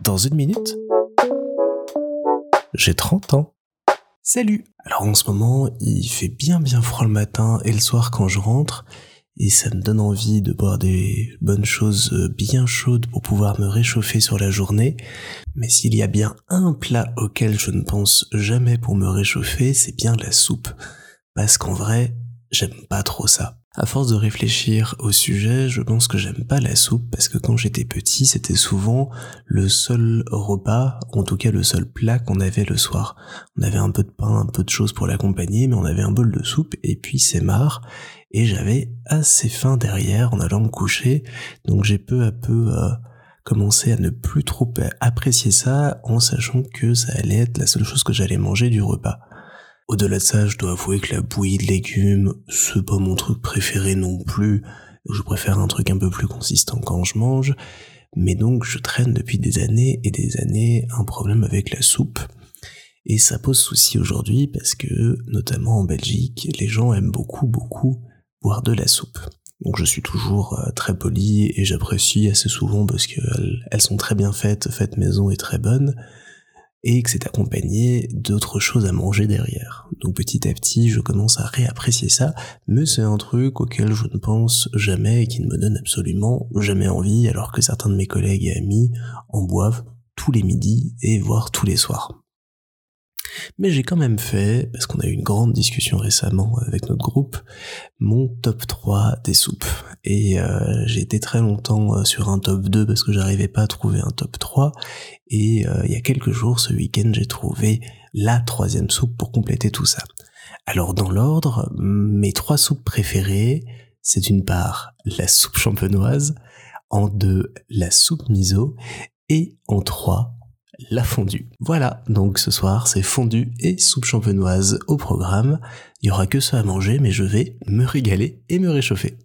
Dans une minute, j'ai 30 ans. Salut Alors en ce moment, il fait bien bien froid le matin et le soir quand je rentre, et ça me donne envie de boire des bonnes choses bien chaudes pour pouvoir me réchauffer sur la journée. Mais s'il y a bien un plat auquel je ne pense jamais pour me réchauffer, c'est bien la soupe. Parce qu'en vrai, j'aime pas trop ça. À force de réfléchir au sujet, je pense que j'aime pas la soupe parce que quand j'étais petit, c'était souvent le seul repas, en tout cas le seul plat qu'on avait le soir. On avait un peu de pain, un peu de choses pour l'accompagner, mais on avait un bol de soupe et puis c'est marre. Et j'avais assez faim derrière en allant me coucher, donc j'ai peu à peu euh, commencé à ne plus trop apprécier ça en sachant que ça allait être la seule chose que j'allais manger du repas. Au-delà de ça, je dois avouer que la bouillie de légumes, c'est pas mon truc préféré non plus. Je préfère un truc un peu plus consistant quand je mange. Mais donc, je traîne depuis des années et des années un problème avec la soupe. Et ça pose souci aujourd'hui parce que, notamment en Belgique, les gens aiment beaucoup, beaucoup boire de la soupe. Donc je suis toujours euh, très poli et j'apprécie assez souvent parce qu'elles sont très bien faites, faites maison et très bonnes et que c'est accompagné d'autres choses à manger derrière. Donc petit à petit, je commence à réapprécier ça, mais c'est un truc auquel je ne pense jamais et qui ne me donne absolument jamais envie, alors que certains de mes collègues et amis en boivent tous les midis et voire tous les soirs. Mais j'ai quand même fait, parce qu'on a eu une grande discussion récemment avec notre groupe, mon top 3 des soupes. Et euh, j'ai été très longtemps euh, sur un top 2 parce que j'arrivais pas à trouver un top 3. Et euh, il y a quelques jours, ce week-end, j'ai trouvé la troisième soupe pour compléter tout ça. Alors dans l'ordre, mes trois soupes préférées, c'est d'une part la soupe champenoise, en deux la soupe miso, et en trois la fondue. Voilà, donc ce soir c'est fondue et soupe champenoise au programme. Il y aura que ça à manger, mais je vais me régaler et me réchauffer.